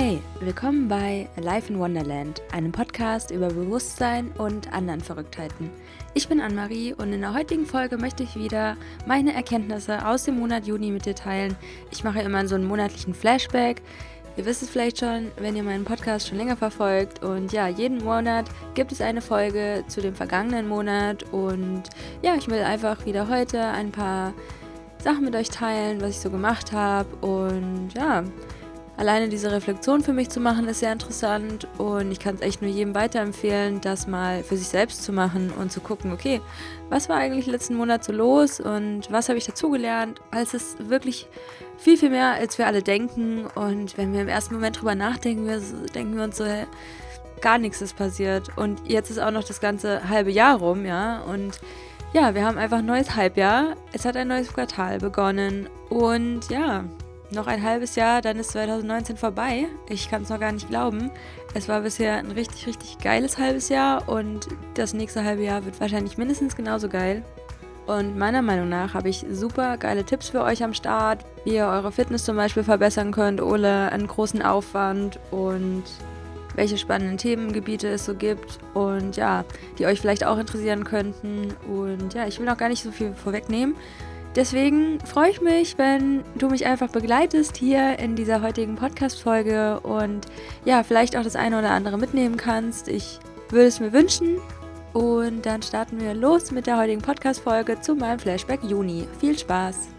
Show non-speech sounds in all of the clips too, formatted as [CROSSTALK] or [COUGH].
Hey, willkommen bei Life in Wonderland, einem Podcast über Bewusstsein und anderen Verrücktheiten. Ich bin Anne-Marie und in der heutigen Folge möchte ich wieder meine Erkenntnisse aus dem Monat Juni mit dir teilen. Ich mache immer so einen monatlichen Flashback. Ihr wisst es vielleicht schon, wenn ihr meinen Podcast schon länger verfolgt. Und ja, jeden Monat gibt es eine Folge zu dem vergangenen Monat. Und ja, ich will einfach wieder heute ein paar Sachen mit euch teilen, was ich so gemacht habe. Und ja, alleine diese Reflexion für mich zu machen, ist sehr interessant. Und ich kann es echt nur jedem weiterempfehlen, das mal für sich selbst zu machen und zu gucken, okay, was war eigentlich letzten Monat so los und was habe ich dazugelernt, als es wirklich viel, viel mehr, als wir alle denken. Und wenn wir im ersten Moment drüber nachdenken, wir, denken wir uns so, hey, gar nichts ist passiert. Und jetzt ist auch noch das ganze halbe Jahr rum, ja, und ja, wir haben einfach ein neues Halbjahr, es hat ein neues Quartal begonnen. Und ja, noch ein halbes Jahr, dann ist 2019 vorbei. Ich kann es noch gar nicht glauben. Es war bisher ein richtig, richtig geiles halbes Jahr und das nächste halbe Jahr wird wahrscheinlich mindestens genauso geil. Und meiner Meinung nach habe ich super geile Tipps für euch am Start, wie ihr eure Fitness zum Beispiel verbessern könnt, ohne einen großen Aufwand und welche spannenden Themengebiete es so gibt und ja, die euch vielleicht auch interessieren könnten. Und ja, ich will noch gar nicht so viel vorwegnehmen. Deswegen freue ich mich, wenn du mich einfach begleitest hier in dieser heutigen Podcast-Folge und ja, vielleicht auch das eine oder andere mitnehmen kannst. Ich würde es mir wünschen. Und dann starten wir los mit der heutigen Podcast-Folge zu meinem Flashback Juni. Viel Spaß!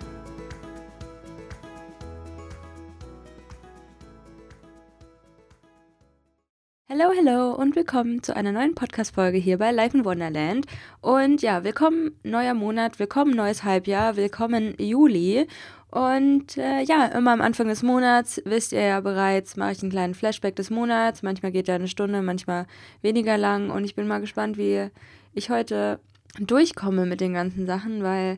Hallo, hallo und willkommen zu einer neuen Podcast-Folge hier bei Life in Wonderland. Und ja, willkommen neuer Monat, willkommen neues Halbjahr, willkommen Juli. Und äh, ja, immer am Anfang des Monats, wisst ihr ja bereits, mache ich einen kleinen Flashback des Monats. Manchmal geht er eine Stunde, manchmal weniger lang. Und ich bin mal gespannt, wie ich heute durchkomme mit den ganzen Sachen, weil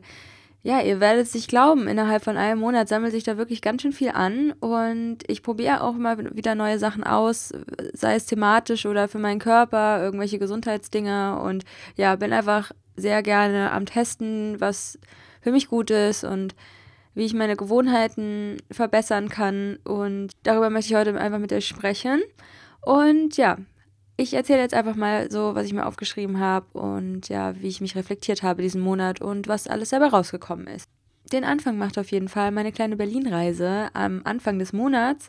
ja, ihr werdet es nicht glauben, innerhalb von einem Monat sammelt sich da wirklich ganz schön viel an und ich probiere auch immer wieder neue Sachen aus, sei es thematisch oder für meinen Körper, irgendwelche Gesundheitsdinger und ja, bin einfach sehr gerne am Testen, was für mich gut ist und wie ich meine Gewohnheiten verbessern kann und darüber möchte ich heute einfach mit euch sprechen. Und ja, ich erzähle jetzt einfach mal so, was ich mir aufgeschrieben habe und ja, wie ich mich reflektiert habe diesen Monat und was alles dabei rausgekommen ist. Den Anfang macht auf jeden Fall meine kleine Berlin-Reise am Anfang des Monats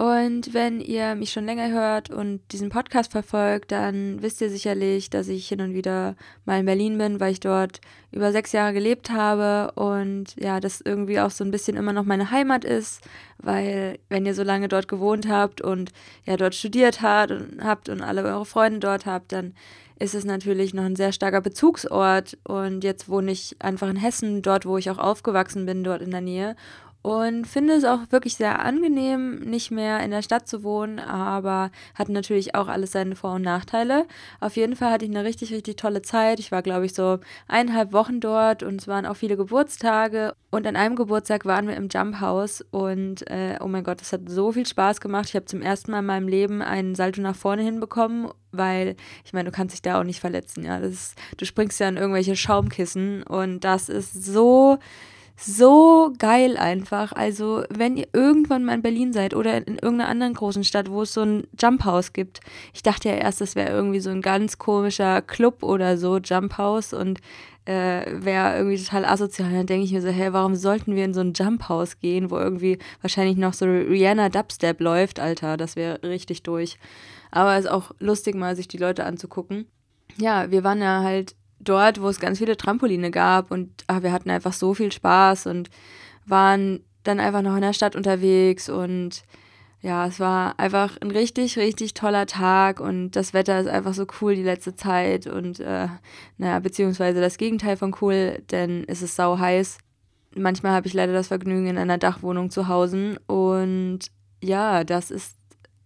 und wenn ihr mich schon länger hört und diesen Podcast verfolgt, dann wisst ihr sicherlich, dass ich hin und wieder mal in Berlin bin, weil ich dort über sechs Jahre gelebt habe und ja, das irgendwie auch so ein bisschen immer noch meine Heimat ist, weil wenn ihr so lange dort gewohnt habt und ja dort studiert habt und, habt und alle eure Freunde dort habt, dann ist es natürlich noch ein sehr starker Bezugsort. Und jetzt wohne ich einfach in Hessen, dort wo ich auch aufgewachsen bin, dort in der Nähe und finde es auch wirklich sehr angenehm, nicht mehr in der Stadt zu wohnen, aber hat natürlich auch alles seine Vor- und Nachteile. Auf jeden Fall hatte ich eine richtig, richtig tolle Zeit. Ich war, glaube ich, so eineinhalb Wochen dort und es waren auch viele Geburtstage. Und an einem Geburtstag waren wir im Jump House und äh, oh mein Gott, das hat so viel Spaß gemacht. Ich habe zum ersten Mal in meinem Leben einen Salto nach vorne hinbekommen weil ich meine, du kannst dich da auch nicht verletzen, ja. Das ist, du springst ja in irgendwelche Schaumkissen und das ist so so geil einfach. Also, wenn ihr irgendwann mal in Berlin seid oder in irgendeiner anderen großen Stadt, wo es so ein Jump House gibt. Ich dachte ja erst, das wäre irgendwie so ein ganz komischer Club oder so, Jump House und äh, wäre irgendwie total asozial. Dann denke ich mir so, hey, warum sollten wir in so ein Jump House gehen, wo irgendwie wahrscheinlich noch so Rihanna Dubstep läuft, Alter, das wäre richtig durch. Aber es ist auch lustig, mal sich die Leute anzugucken. Ja, wir waren ja halt dort, wo es ganz viele Trampoline gab und ach, wir hatten einfach so viel Spaß und waren dann einfach noch in der Stadt unterwegs und ja, es war einfach ein richtig, richtig toller Tag und das Wetter ist einfach so cool die letzte Zeit und äh, naja, beziehungsweise das Gegenteil von cool, denn es ist sau heiß. Manchmal habe ich leider das Vergnügen, in einer Dachwohnung zu hausen und ja, das ist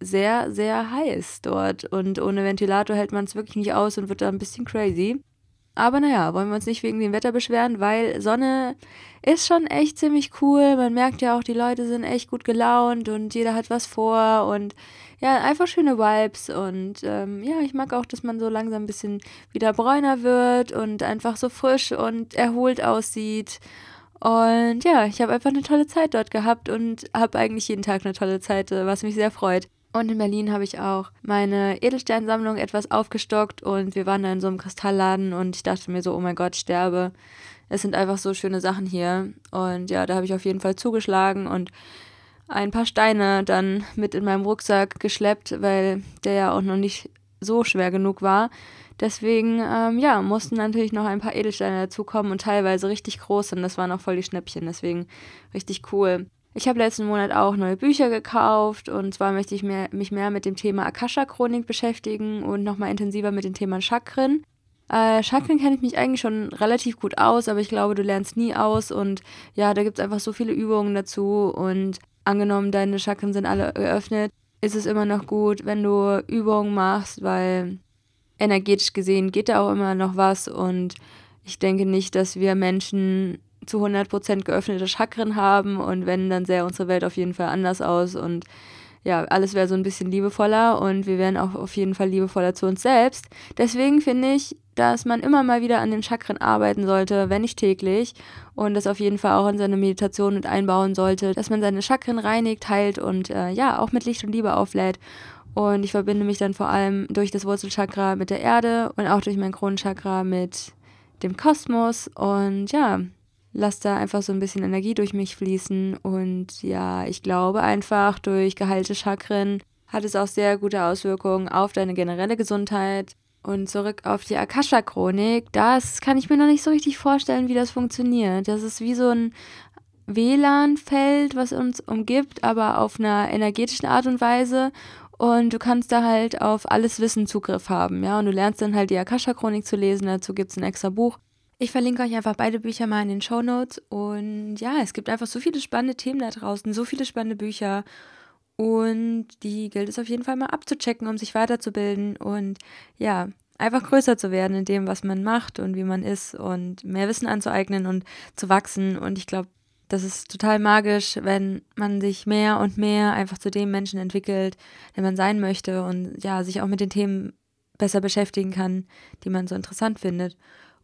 sehr, sehr heiß dort und ohne Ventilator hält man es wirklich nicht aus und wird da ein bisschen crazy. Aber naja, wollen wir uns nicht wegen dem Wetter beschweren, weil Sonne ist schon echt ziemlich cool. Man merkt ja auch, die Leute sind echt gut gelaunt und jeder hat was vor und ja, einfach schöne Vibes. Und ähm, ja, ich mag auch, dass man so langsam ein bisschen wieder bräuner wird und einfach so frisch und erholt aussieht. Und ja, ich habe einfach eine tolle Zeit dort gehabt und habe eigentlich jeden Tag eine tolle Zeit, was mich sehr freut. Und in Berlin habe ich auch meine Edelsteinsammlung etwas aufgestockt und wir waren da in so einem Kristallladen und ich dachte mir so, oh mein Gott, ich sterbe. Es sind einfach so schöne Sachen hier. Und ja, da habe ich auf jeden Fall zugeschlagen und ein paar Steine dann mit in meinem Rucksack geschleppt, weil der ja auch noch nicht so schwer genug war. Deswegen, ähm, ja, mussten natürlich noch ein paar Edelsteine dazukommen und teilweise richtig groß und das waren auch voll die Schnäppchen, deswegen richtig cool. Ich habe letzten Monat auch neue Bücher gekauft und zwar möchte ich mehr, mich mehr mit dem Thema Akasha-Chronik beschäftigen und nochmal intensiver mit dem Thema Chakren. Äh, Chakren kenne ich mich eigentlich schon relativ gut aus, aber ich glaube, du lernst nie aus und ja, da gibt es einfach so viele Übungen dazu und angenommen, deine Chakren sind alle geöffnet, ist es immer noch gut, wenn du Übungen machst, weil energetisch gesehen geht da auch immer noch was und ich denke nicht, dass wir Menschen zu 100% geöffnete Chakren haben und wenn, dann sähe unsere Welt auf jeden Fall anders aus und ja, alles wäre so ein bisschen liebevoller und wir wären auch auf jeden Fall liebevoller zu uns selbst. Deswegen finde ich, dass man immer mal wieder an den Chakren arbeiten sollte, wenn nicht täglich und das auf jeden Fall auch in seine Meditation mit einbauen sollte, dass man seine Chakren reinigt, heilt und äh, ja, auch mit Licht und Liebe auflädt. Und ich verbinde mich dann vor allem durch das Wurzelchakra mit der Erde und auch durch mein Kronenchakra mit dem Kosmos und ja, lasse da einfach so ein bisschen Energie durch mich fließen. Und ja, ich glaube einfach, durch geheilte Chakren hat es auch sehr gute Auswirkungen auf deine generelle Gesundheit. Und zurück auf die Akasha-Chronik, das kann ich mir noch nicht so richtig vorstellen, wie das funktioniert. Das ist wie so ein WLAN-Feld, was uns umgibt, aber auf einer energetischen Art und Weise. Und du kannst da halt auf alles Wissen Zugriff haben, ja. Und du lernst dann halt die Akasha-Chronik zu lesen, dazu gibt es ein extra Buch. Ich verlinke euch einfach beide Bücher mal in den Show Notes. Und ja, es gibt einfach so viele spannende Themen da draußen, so viele spannende Bücher. Und die gilt es auf jeden Fall mal abzuchecken, um sich weiterzubilden und ja, einfach größer zu werden in dem, was man macht und wie man ist und mehr Wissen anzueignen und zu wachsen. Und ich glaube, das ist total magisch, wenn man sich mehr und mehr einfach zu dem Menschen entwickelt, der man sein möchte und ja, sich auch mit den Themen besser beschäftigen kann, die man so interessant findet.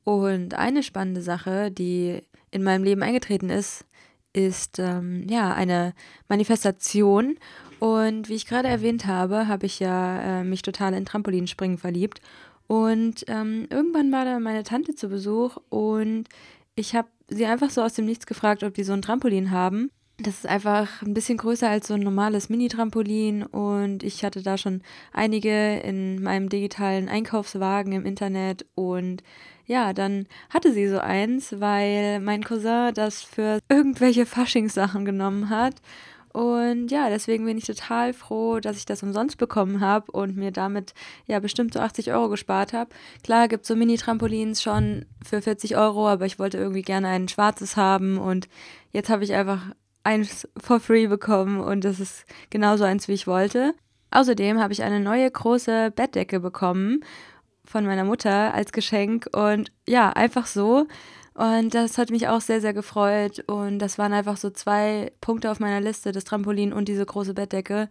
Und eine spannende Sache, die in meinem Leben eingetreten ist, ist ähm, ja eine Manifestation. Und wie ich gerade erwähnt habe, habe ich ja äh, mich total in Trampolinspringen verliebt. Und ähm, irgendwann war da meine Tante zu Besuch und ich habe sie einfach so aus dem Nichts gefragt, ob die so ein Trampolin haben. Das ist einfach ein bisschen größer als so ein normales Mini-Trampolin und ich hatte da schon einige in meinem digitalen Einkaufswagen im Internet und ja, dann hatte sie so eins, weil mein Cousin das für irgendwelche Faschingssachen genommen hat. Und ja, deswegen bin ich total froh, dass ich das umsonst bekommen habe und mir damit ja bestimmt so 80 Euro gespart habe. Klar gibt es so Mini-Trampolins schon für 40 Euro, aber ich wollte irgendwie gerne ein schwarzes haben und jetzt habe ich einfach eins for free bekommen und das ist genauso eins, wie ich wollte. Außerdem habe ich eine neue große Bettdecke bekommen von meiner Mutter als Geschenk und ja, einfach so. Und das hat mich auch sehr, sehr gefreut. Und das waren einfach so zwei Punkte auf meiner Liste, das Trampolin und diese große Bettdecke,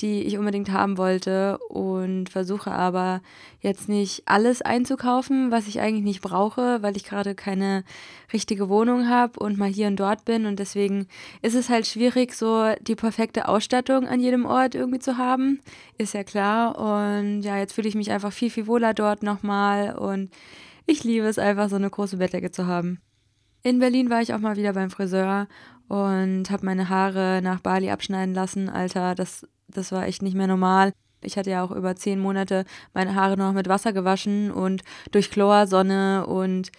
die ich unbedingt haben wollte und versuche aber jetzt nicht alles einzukaufen, was ich eigentlich nicht brauche, weil ich gerade keine richtige Wohnung habe und mal hier und dort bin. Und deswegen ist es halt schwierig, so die perfekte Ausstattung an jedem Ort irgendwie zu haben, ist ja klar. Und ja, jetzt fühle ich mich einfach viel, viel wohler dort nochmal. Und ich liebe es einfach, so eine große Bettdecke zu haben. In Berlin war ich auch mal wieder beim Friseur und habe meine Haare nach Bali abschneiden lassen. Alter, das das war echt nicht mehr normal. Ich hatte ja auch über zehn Monate meine Haare noch mit Wasser gewaschen und durch Chlor, Sonne und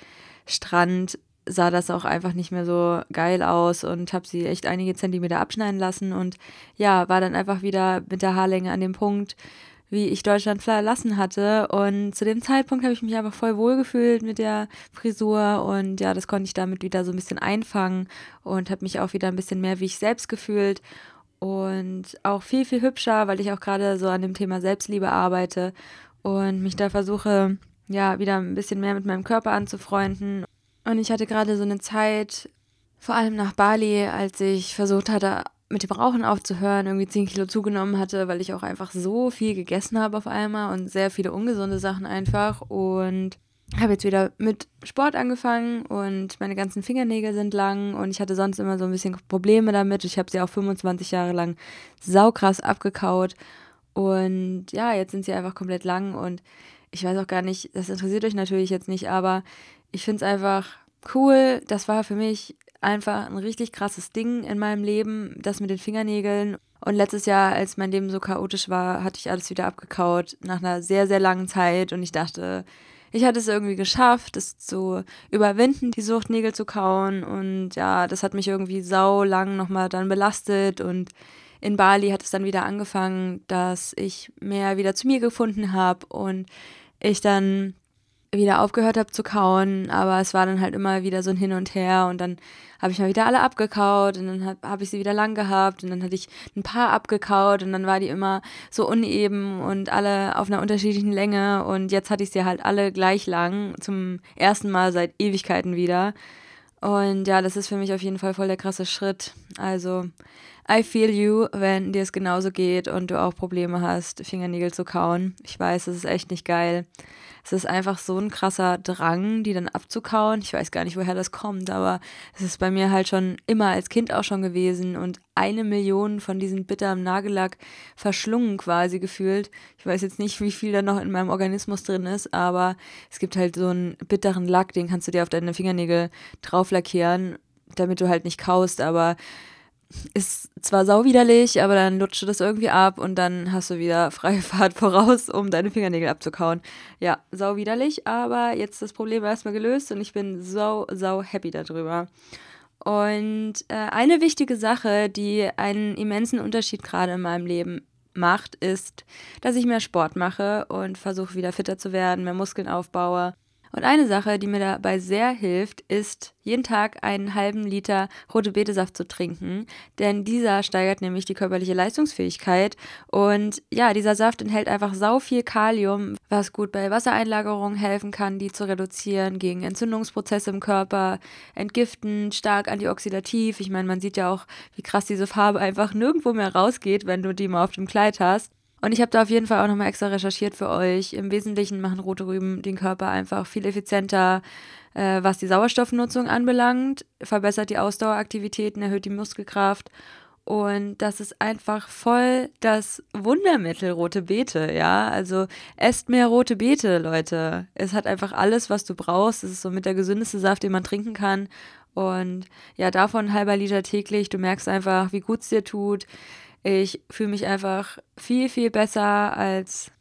Strand sah das auch einfach nicht mehr so geil aus und habe sie echt einige Zentimeter abschneiden lassen und ja, war dann einfach wieder mit der Haarlänge an dem Punkt, wie ich Deutschland verlassen hatte. Und zu dem Zeitpunkt habe ich mich einfach voll wohl gefühlt mit der Frisur und ja, das konnte ich damit wieder so ein bisschen einfangen und habe mich auch wieder ein bisschen mehr wie ich selbst gefühlt und auch viel, viel hübscher, weil ich auch gerade so an dem Thema Selbstliebe arbeite und mich da versuche, ja, wieder ein bisschen mehr mit meinem Körper anzufreunden. Und ich hatte gerade so eine Zeit, vor allem nach Bali, als ich versucht hatte, mit dem Rauchen aufzuhören, irgendwie 10 Kilo zugenommen hatte, weil ich auch einfach so viel gegessen habe auf einmal und sehr viele ungesunde Sachen einfach. Und habe jetzt wieder mit Sport angefangen und meine ganzen Fingernägel sind lang und ich hatte sonst immer so ein bisschen Probleme damit. Ich habe sie auch 25 Jahre lang saukrass abgekaut Und ja, jetzt sind sie einfach komplett lang und ich weiß auch gar nicht, das interessiert euch natürlich jetzt nicht, aber ich finde es einfach cool. Das war für mich einfach ein richtig krasses Ding in meinem Leben, das mit den Fingernägeln. Und letztes Jahr, als mein Leben so chaotisch war, hatte ich alles wieder abgekaut nach einer sehr, sehr langen Zeit und ich dachte, ich hatte es irgendwie geschafft, es zu überwinden, die Sucht Nägel zu kauen. Und ja, das hat mich irgendwie sau lang nochmal dann belastet. Und in Bali hat es dann wieder angefangen, dass ich mehr wieder zu mir gefunden habe und ich dann wieder aufgehört habe zu kauen, aber es war dann halt immer wieder so ein Hin und Her und dann habe ich mal wieder alle abgekaut und dann habe hab ich sie wieder lang gehabt und dann hatte ich ein paar abgekaut und dann war die immer so uneben und alle auf einer unterschiedlichen Länge und jetzt hatte ich sie halt alle gleich lang zum ersten Mal seit Ewigkeiten wieder und ja, das ist für mich auf jeden Fall voll der krasse Schritt. Also I feel you, wenn dir es genauso geht und du auch Probleme hast, Fingernägel zu kauen. Ich weiß, es ist echt nicht geil. Es ist einfach so ein krasser Drang, die dann abzukauen. Ich weiß gar nicht, woher das kommt, aber es ist bei mir halt schon immer als Kind auch schon gewesen und eine Million von diesem bitteren Nagellack verschlungen quasi gefühlt. Ich weiß jetzt nicht, wie viel da noch in meinem Organismus drin ist, aber es gibt halt so einen bitteren Lack, den kannst du dir auf deine Fingernägel drauf lackieren, damit du halt nicht kaust, aber ist zwar sauwiderlich, aber dann lutscht du das irgendwie ab und dann hast du wieder freie Fahrt [LAUGHS] voraus, um deine Fingernägel abzukauen. Ja, sauwiderlich, aber jetzt das Problem erstmal gelöst und ich bin so, sau happy darüber. Und äh, eine wichtige Sache, die einen immensen Unterschied gerade in meinem Leben macht, ist, dass ich mehr Sport mache und versuche wieder fitter zu werden, mehr Muskeln aufbaue und eine Sache, die mir dabei sehr hilft, ist, jeden Tag einen halben Liter rote Betesaft zu trinken, denn dieser steigert nämlich die körperliche Leistungsfähigkeit. Und ja, dieser Saft enthält einfach sau viel Kalium, was gut bei Wassereinlagerungen helfen kann, die zu reduzieren, gegen Entzündungsprozesse im Körper, entgiften, stark antioxidativ. Ich meine, man sieht ja auch, wie krass diese Farbe einfach nirgendwo mehr rausgeht, wenn du die mal auf dem Kleid hast. Und ich habe da auf jeden Fall auch nochmal extra recherchiert für euch. Im Wesentlichen machen rote Rüben den Körper einfach viel effizienter, äh, was die Sauerstoffnutzung anbelangt, verbessert die Ausdaueraktivitäten, erhöht die Muskelkraft. Und das ist einfach voll das Wundermittel rote Beete, ja. Also esst mehr rote Beete, Leute. Es hat einfach alles, was du brauchst. Es ist so mit der gesündeste Saft, den man trinken kann. Und ja, davon ein halber Liter täglich. Du merkst einfach, wie gut es dir tut. Ich fühle mich einfach viel, viel besser als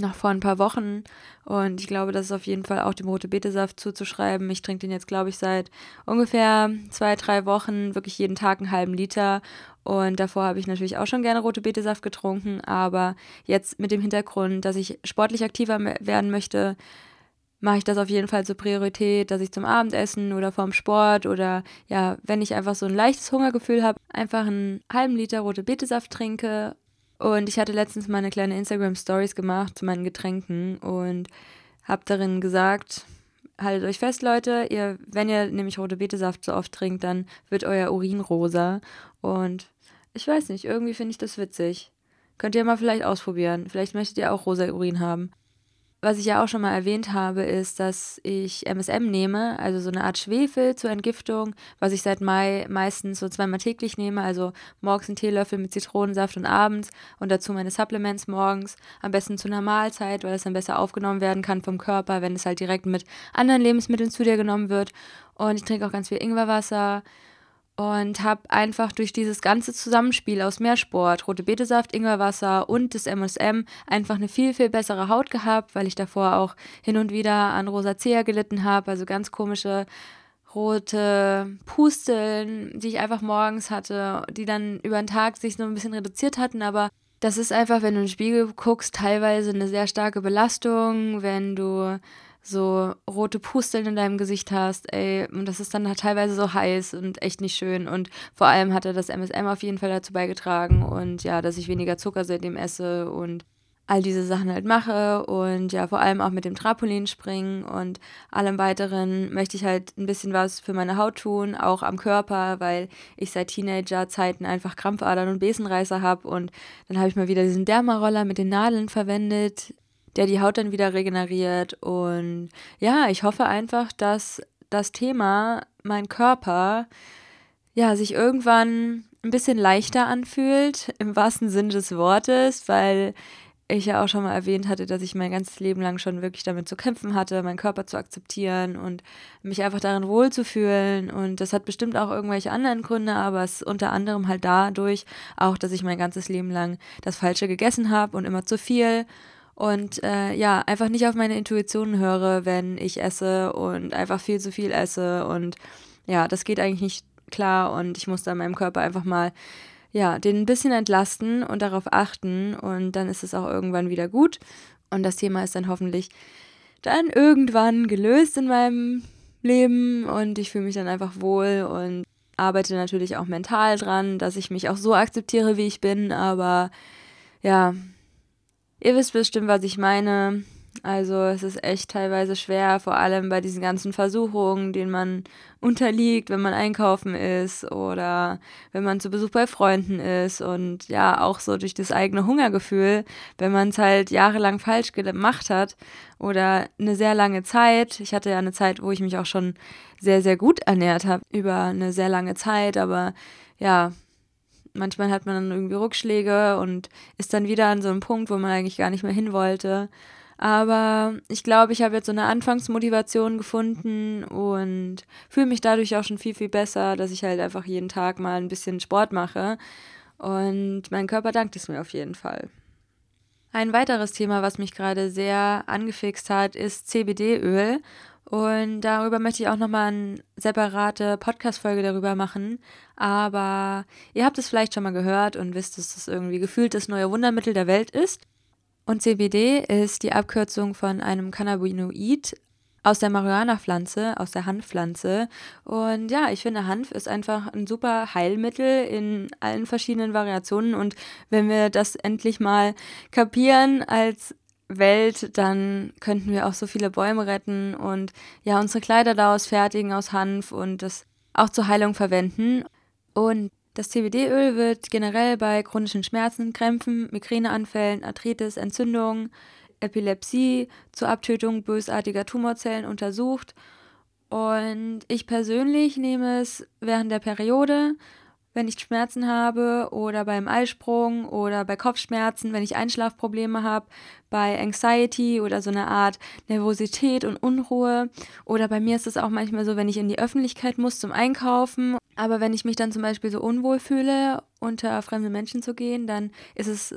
noch vor ein paar Wochen. Und ich glaube, das ist auf jeden Fall auch dem Rote Betesaft zuzuschreiben. Ich trinke den jetzt, glaube ich, seit ungefähr zwei, drei Wochen wirklich jeden Tag einen halben Liter. Und davor habe ich natürlich auch schon gerne Rote Betesaft getrunken. Aber jetzt mit dem Hintergrund, dass ich sportlich aktiver werden möchte, mache ich das auf jeden Fall zur Priorität, dass ich zum Abendessen oder vorm Sport oder ja, wenn ich einfach so ein leichtes Hungergefühl habe, einfach einen halben Liter rote Betesaft trinke. Und ich hatte letztens mal eine kleine Instagram Stories gemacht zu meinen Getränken und habe darin gesagt, haltet euch fest, Leute, ihr, wenn ihr nämlich rote Betesaft so oft trinkt, dann wird euer Urin rosa. Und ich weiß nicht, irgendwie finde ich das witzig. Könnt ihr mal vielleicht ausprobieren. Vielleicht möchtet ihr auch rosa Urin haben. Was ich ja auch schon mal erwähnt habe, ist, dass ich MSM nehme, also so eine Art Schwefel zur Entgiftung, was ich seit Mai meistens so zweimal täglich nehme, also morgens einen Teelöffel mit Zitronensaft und abends und dazu meine Supplements morgens, am besten zu einer Mahlzeit, weil es dann besser aufgenommen werden kann vom Körper, wenn es halt direkt mit anderen Lebensmitteln zu dir genommen wird. Und ich trinke auch ganz viel Ingwerwasser, und habe einfach durch dieses ganze Zusammenspiel aus Meersport, rote Betesaft, Ingwerwasser und das MSM einfach eine viel, viel bessere Haut gehabt, weil ich davor auch hin und wieder an Rosacea gelitten habe, also ganz komische rote Pusteln, die ich einfach morgens hatte, die dann über den Tag sich so ein bisschen reduziert hatten, aber das ist einfach, wenn du in den Spiegel guckst, teilweise eine sehr starke Belastung, wenn du so rote Pusteln in deinem Gesicht hast, ey, und das ist dann halt teilweise so heiß und echt nicht schön. Und vor allem hat er das MSM auf jeden Fall dazu beigetragen und ja, dass ich weniger Zucker seitdem esse und all diese Sachen halt mache und ja, vor allem auch mit dem Trampolin springen und allem weiteren möchte ich halt ein bisschen was für meine Haut tun, auch am Körper, weil ich seit Teenager-Zeiten einfach Krampfadern und Besenreißer habe und dann habe ich mal wieder diesen Dermaroller mit den Nadeln verwendet, der die Haut dann wieder regeneriert. Und ja, ich hoffe einfach, dass das Thema, mein Körper, ja, sich irgendwann ein bisschen leichter anfühlt, im wahrsten Sinne des Wortes, weil ich ja auch schon mal erwähnt hatte, dass ich mein ganzes Leben lang schon wirklich damit zu kämpfen hatte, meinen Körper zu akzeptieren und mich einfach darin wohlzufühlen. Und das hat bestimmt auch irgendwelche anderen Gründe, aber es ist unter anderem halt dadurch auch, dass ich mein ganzes Leben lang das Falsche gegessen habe und immer zu viel. Und äh, ja, einfach nicht auf meine Intuition höre, wenn ich esse und einfach viel zu viel esse. Und ja, das geht eigentlich nicht klar. Und ich muss da meinem Körper einfach mal ja, den ein bisschen entlasten und darauf achten. Und dann ist es auch irgendwann wieder gut. Und das Thema ist dann hoffentlich dann irgendwann gelöst in meinem Leben. Und ich fühle mich dann einfach wohl und arbeite natürlich auch mental dran, dass ich mich auch so akzeptiere, wie ich bin, aber ja, ihr wisst bestimmt, was ich meine. Also es ist echt teilweise schwer, vor allem bei diesen ganzen Versuchungen, denen man unterliegt, wenn man einkaufen ist oder wenn man zu Besuch bei Freunden ist und ja, auch so durch das eigene Hungergefühl, wenn man es halt jahrelang falsch gemacht hat oder eine sehr lange Zeit. Ich hatte ja eine Zeit, wo ich mich auch schon sehr, sehr gut ernährt habe über eine sehr lange Zeit, aber ja, manchmal hat man dann irgendwie Rückschläge und ist dann wieder an so einem Punkt, wo man eigentlich gar nicht mehr hin wollte. Aber ich glaube, ich habe jetzt so eine Anfangsmotivation gefunden und fühle mich dadurch auch schon viel, viel besser, dass ich halt einfach jeden Tag mal ein bisschen Sport mache. Und mein Körper dankt es mir auf jeden Fall. Ein weiteres Thema, was mich gerade sehr angefixt hat, ist CBD-Öl. Und darüber möchte ich auch nochmal eine separate Podcast-Folge darüber machen. Aber ihr habt es vielleicht schon mal gehört und wisst, dass es irgendwie gefühlt das neue Wundermittel der Welt ist. Und CBD ist die Abkürzung von einem Cannabinoid aus der Marihuana-Pflanze, aus der Hanfpflanze. Und ja, ich finde, Hanf ist einfach ein super Heilmittel in allen verschiedenen Variationen. Und wenn wir das endlich mal kapieren als Welt, dann könnten wir auch so viele Bäume retten und ja, unsere Kleider daraus fertigen aus Hanf und das auch zur Heilung verwenden. Und das CBD-Öl wird generell bei chronischen Schmerzen, Krämpfen, Migräneanfällen, Arthritis, Entzündungen, Epilepsie zur Abtötung bösartiger Tumorzellen untersucht. Und ich persönlich nehme es während der Periode, wenn ich Schmerzen habe oder beim Eisprung oder bei Kopfschmerzen, wenn ich Einschlafprobleme habe, bei Anxiety oder so eine Art Nervosität und Unruhe. Oder bei mir ist es auch manchmal so, wenn ich in die Öffentlichkeit muss zum Einkaufen. Aber wenn ich mich dann zum Beispiel so unwohl fühle, unter fremde Menschen zu gehen, dann ist es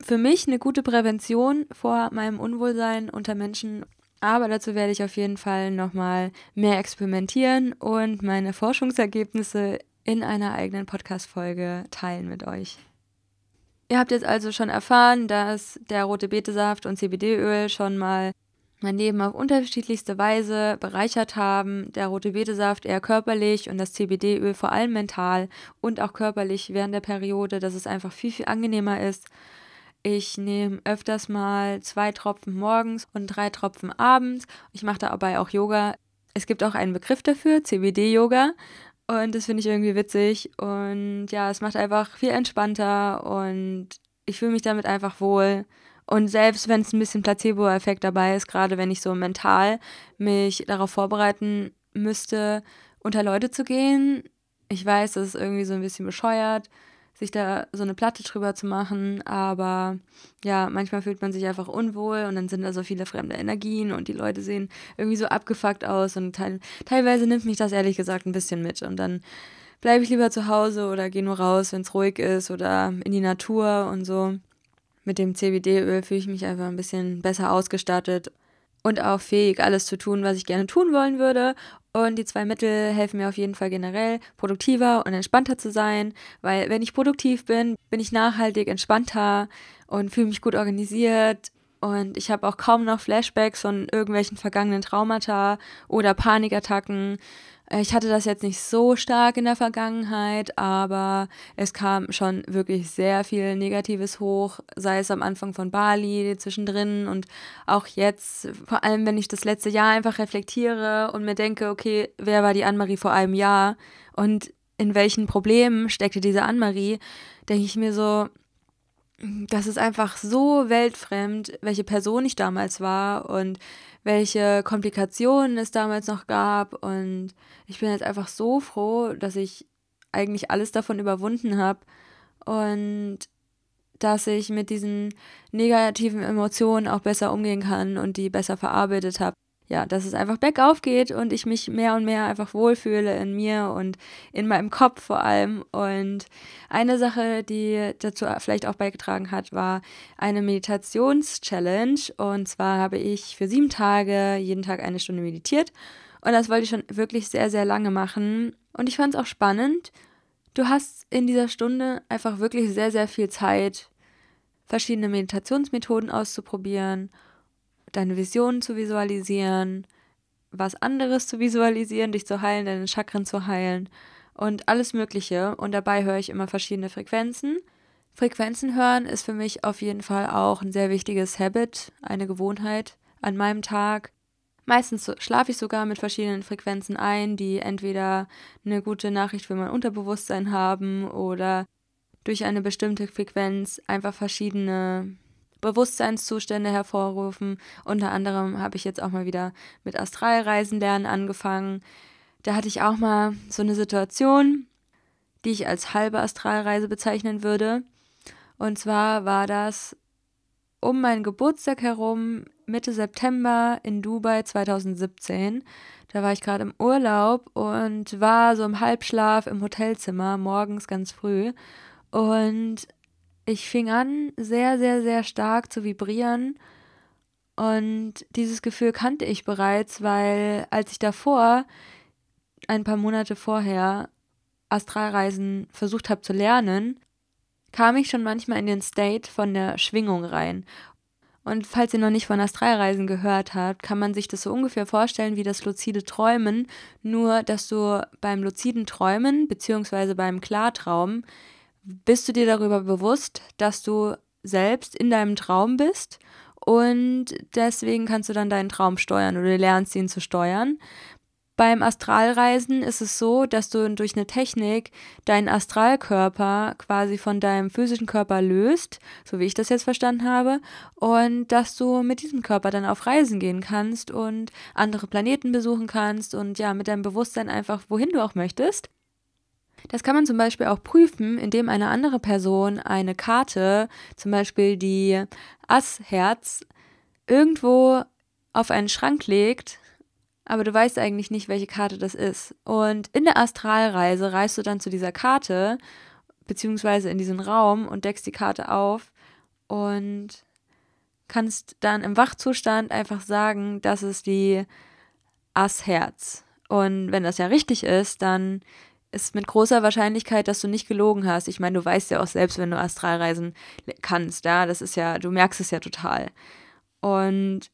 für mich eine gute Prävention vor meinem Unwohlsein unter Menschen. Aber dazu werde ich auf jeden Fall nochmal mehr experimentieren und meine Forschungsergebnisse in einer eigenen Podcast-Folge teilen mit euch. Ihr habt jetzt also schon erfahren, dass der rote Betesaft und CBD-Öl schon mal mein Leben auf unterschiedlichste Weise bereichert haben. Der rote Betesaft eher körperlich und das CBD-Öl vor allem mental und auch körperlich während der Periode, dass es einfach viel, viel angenehmer ist. Ich nehme öfters mal zwei Tropfen morgens und drei Tropfen abends. Ich mache dabei auch Yoga. Es gibt auch einen Begriff dafür, CBD-Yoga. Und das finde ich irgendwie witzig. Und ja, es macht einfach viel entspannter und ich fühle mich damit einfach wohl. Und selbst wenn es ein bisschen Placebo-Effekt dabei ist, gerade wenn ich so mental mich darauf vorbereiten müsste, unter Leute zu gehen, ich weiß, das ist irgendwie so ein bisschen bescheuert, sich da so eine Platte drüber zu machen. Aber ja, manchmal fühlt man sich einfach unwohl und dann sind da so viele fremde Energien und die Leute sehen irgendwie so abgefuckt aus und teil teilweise nimmt mich das ehrlich gesagt ein bisschen mit und dann bleibe ich lieber zu Hause oder gehe nur raus, wenn es ruhig ist oder in die Natur und so. Mit dem CBD-Öl fühle ich mich einfach ein bisschen besser ausgestattet und auch fähig, alles zu tun, was ich gerne tun wollen würde. Und die zwei Mittel helfen mir auf jeden Fall generell, produktiver und entspannter zu sein, weil wenn ich produktiv bin, bin ich nachhaltig entspannter und fühle mich gut organisiert. Und ich habe auch kaum noch Flashbacks von irgendwelchen vergangenen Traumata oder Panikattacken. Äh, ich hatte das jetzt nicht so stark in der Vergangenheit, aber es kam schon wirklich sehr viel Negatives hoch, sei es am Anfang von Bali, zwischendrin und auch jetzt, vor allem wenn ich das letzte Jahr einfach reflektiere und mir denke, okay, wer war die Annemarie vor einem Jahr und in welchen Problemen steckte diese Annemarie, denke ich mir so, das ist einfach so weltfremd, welche Person ich damals war und welche Komplikationen es damals noch gab. Und ich bin jetzt einfach so froh, dass ich eigentlich alles davon überwunden habe. Und dass ich mit diesen negativen Emotionen auch besser umgehen kann und die besser verarbeitet habe ja, dass es einfach bergauf geht und ich mich mehr und mehr einfach wohlfühle in mir und in meinem Kopf vor allem. Und eine Sache, die dazu vielleicht auch beigetragen hat, war eine Meditations-Challenge. Und zwar habe ich für sieben Tage jeden Tag eine Stunde meditiert. Und das wollte ich schon wirklich sehr, sehr lange machen. Und ich fand es auch spannend. Du hast in dieser Stunde einfach wirklich sehr, sehr viel Zeit, verschiedene Meditationsmethoden auszuprobieren deine Visionen zu visualisieren, was anderes zu visualisieren, dich zu heilen, deine Chakren zu heilen und alles Mögliche. Und dabei höre ich immer verschiedene Frequenzen. Frequenzen hören ist für mich auf jeden Fall auch ein sehr wichtiges Habit, eine Gewohnheit an meinem Tag. Meistens schlafe ich sogar mit verschiedenen Frequenzen ein, die entweder eine gute Nachricht für mein Unterbewusstsein haben oder durch eine bestimmte Frequenz einfach verschiedene Bewusstseinszustände hervorrufen. Unter anderem habe ich jetzt auch mal wieder mit Astralreisen lernen angefangen. Da hatte ich auch mal so eine Situation, die ich als halbe Astralreise bezeichnen würde. Und zwar war das um meinen Geburtstag herum, Mitte September in Dubai 2017. Da war ich gerade im Urlaub und war so im Halbschlaf im Hotelzimmer, morgens ganz früh. Und ich fing an, sehr, sehr, sehr stark zu vibrieren. Und dieses Gefühl kannte ich bereits, weil als ich davor, ein paar Monate vorher, Astralreisen versucht habe zu lernen, kam ich schon manchmal in den State von der Schwingung rein. Und falls ihr noch nicht von Astralreisen gehört habt, kann man sich das so ungefähr vorstellen wie das luzide Träumen, nur dass du beim luziden Träumen bzw. beim Klartraum bist du dir darüber bewusst, dass du selbst in deinem Traum bist und deswegen kannst du dann deinen Traum steuern oder lernst ihn zu steuern. Beim Astralreisen ist es so, dass du durch eine Technik deinen Astralkörper quasi von deinem physischen Körper löst, so wie ich das jetzt verstanden habe, und dass du mit diesem Körper dann auf Reisen gehen kannst und andere Planeten besuchen kannst und ja, mit deinem Bewusstsein einfach wohin du auch möchtest. Das kann man zum Beispiel auch prüfen, indem eine andere Person eine Karte, zum Beispiel die Assherz, irgendwo auf einen Schrank legt, aber du weißt eigentlich nicht, welche Karte das ist. Und in der Astralreise reist du dann zu dieser Karte, beziehungsweise in diesen Raum und deckst die Karte auf und kannst dann im Wachzustand einfach sagen, das ist die Assherz. Und wenn das ja richtig ist, dann ist mit großer Wahrscheinlichkeit, dass du nicht gelogen hast. Ich meine, du weißt ja auch selbst, wenn du Astralreisen kannst, ja, das ist ja, du merkst es ja total. Und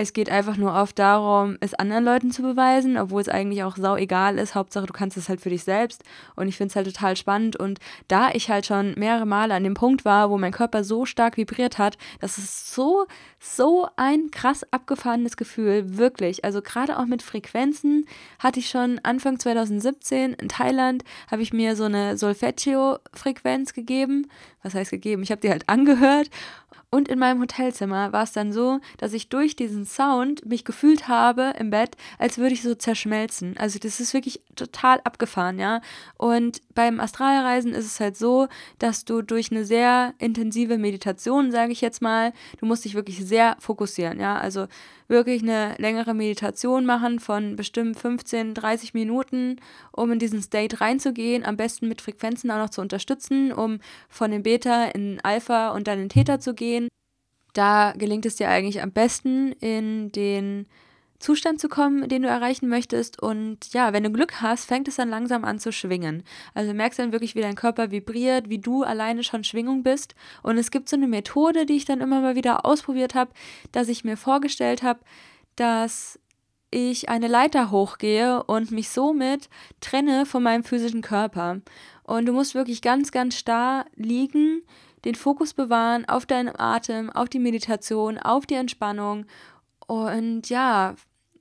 es geht einfach nur oft darum, es anderen Leuten zu beweisen, obwohl es eigentlich auch sau egal ist. Hauptsache, du kannst es halt für dich selbst. Und ich finde es halt total spannend. Und da ich halt schon mehrere Male an dem Punkt war, wo mein Körper so stark vibriert hat, das ist so, so ein krass abgefahrenes Gefühl. Wirklich. Also gerade auch mit Frequenzen hatte ich schon Anfang 2017 in Thailand, habe ich mir so eine Solfeggio-Frequenz gegeben. Was heißt gegeben? Ich habe die halt angehört und in meinem Hotelzimmer war es dann so, dass ich durch diesen Sound mich gefühlt habe im Bett, als würde ich so zerschmelzen. Also das ist wirklich total abgefahren, ja. Und beim Astralreisen ist es halt so, dass du durch eine sehr intensive Meditation, sage ich jetzt mal, du musst dich wirklich sehr fokussieren, ja. Also wirklich eine längere Meditation machen von bestimmt 15, 30 Minuten, um in diesen State reinzugehen, am besten mit Frequenzen auch noch zu unterstützen, um von dem Beta in Alpha und dann in Theta zu gehen. Da gelingt es dir eigentlich am besten in den Zustand zu kommen, den du erreichen möchtest. Und ja, wenn du Glück hast, fängt es dann langsam an zu schwingen. Also du merkst dann wirklich, wie dein Körper vibriert, wie du alleine schon Schwingung bist. Und es gibt so eine Methode, die ich dann immer mal wieder ausprobiert habe, dass ich mir vorgestellt habe, dass ich eine Leiter hochgehe und mich somit trenne von meinem physischen Körper. Und du musst wirklich ganz, ganz starr liegen, den Fokus bewahren auf deinen Atem, auf die Meditation, auf die Entspannung. Und ja,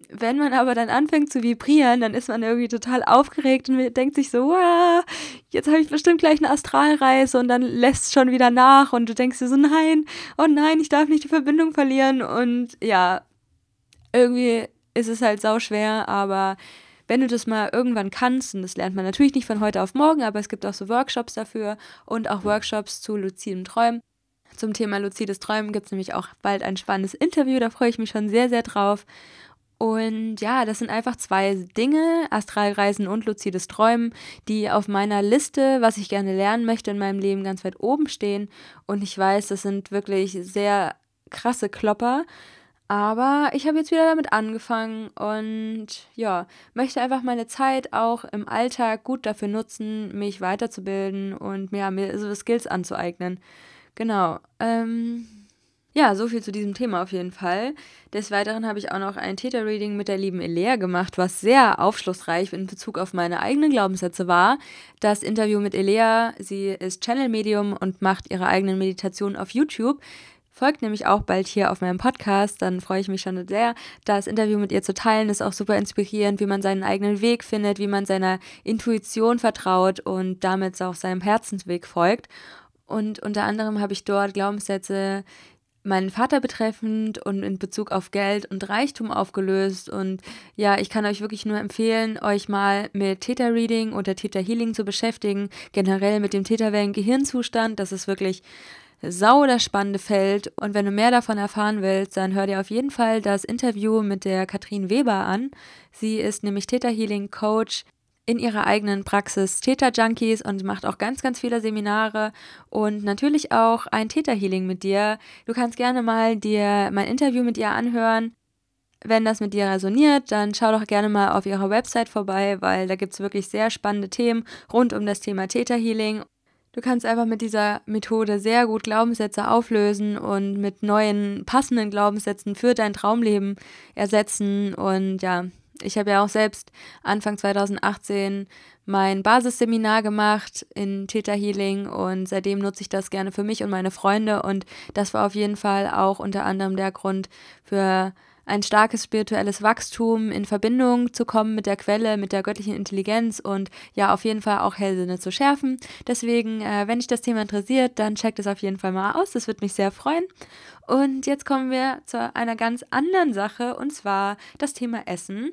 wenn man aber dann anfängt zu vibrieren, dann ist man irgendwie total aufgeregt und denkt sich so, wow, jetzt habe ich bestimmt gleich eine Astralreise und dann lässt es schon wieder nach und du denkst dir so, nein, oh nein, ich darf nicht die Verbindung verlieren und ja, irgendwie ist es halt sau schwer, aber wenn du das mal irgendwann kannst, und das lernt man natürlich nicht von heute auf morgen, aber es gibt auch so Workshops dafür und auch Workshops zu luziden Träumen. Zum Thema luzides Träumen gibt es nämlich auch bald ein spannendes Interview, da freue ich mich schon sehr, sehr drauf. Und ja, das sind einfach zwei Dinge, Astralreisen und luzides Träumen, die auf meiner Liste, was ich gerne lernen möchte in meinem Leben, ganz weit oben stehen. Und ich weiß, das sind wirklich sehr krasse Klopper. Aber ich habe jetzt wieder damit angefangen und ja, möchte einfach meine Zeit auch im Alltag gut dafür nutzen, mich weiterzubilden und mir so Skills anzueignen. Genau. Ähm, ja, so viel zu diesem Thema auf jeden Fall. Des Weiteren habe ich auch noch ein Täter-Reading mit der lieben Elea gemacht, was sehr aufschlussreich in Bezug auf meine eigenen Glaubenssätze war. Das Interview mit Elea, sie ist Channel-Medium und macht ihre eigenen Meditationen auf YouTube. Folgt nämlich auch bald hier auf meinem Podcast, dann freue ich mich schon sehr, das Interview mit ihr zu teilen. Ist auch super inspirierend, wie man seinen eigenen Weg findet, wie man seiner Intuition vertraut und damit auch seinem Herzensweg folgt. Und unter anderem habe ich dort Glaubenssätze meinen Vater betreffend und in Bezug auf Geld und Reichtum aufgelöst. Und ja, ich kann euch wirklich nur empfehlen, euch mal mit Theta Reading oder Theta Healing zu beschäftigen, generell mit dem Theta Gehirnzustand. Das ist wirklich sau das spannende Feld. Und wenn du mehr davon erfahren willst, dann hör dir auf jeden Fall das Interview mit der Katrin Weber an. Sie ist nämlich Theta Healing Coach in ihrer eigenen Praxis Theta Junkies und macht auch ganz, ganz viele Seminare und natürlich auch ein Theta Healing mit dir. Du kannst gerne mal dir mein Interview mit ihr anhören. Wenn das mit dir resoniert, dann schau doch gerne mal auf ihrer Website vorbei, weil da gibt es wirklich sehr spannende Themen rund um das Thema Theta Healing. Du kannst einfach mit dieser Methode sehr gut Glaubenssätze auflösen und mit neuen passenden Glaubenssätzen für dein Traumleben ersetzen und ja, ich habe ja auch selbst Anfang 2018 mein Basisseminar gemacht in Theta Healing und seitdem nutze ich das gerne für mich und meine Freunde. Und das war auf jeden Fall auch unter anderem der Grund für ein starkes spirituelles Wachstum in Verbindung zu kommen mit der Quelle, mit der göttlichen Intelligenz und ja, auf jeden Fall auch Hellsinne zu schärfen. Deswegen, äh, wenn dich das Thema interessiert, dann checkt es auf jeden Fall mal aus. Das würde mich sehr freuen. Und jetzt kommen wir zu einer ganz anderen Sache und zwar das Thema Essen.